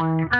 Wow.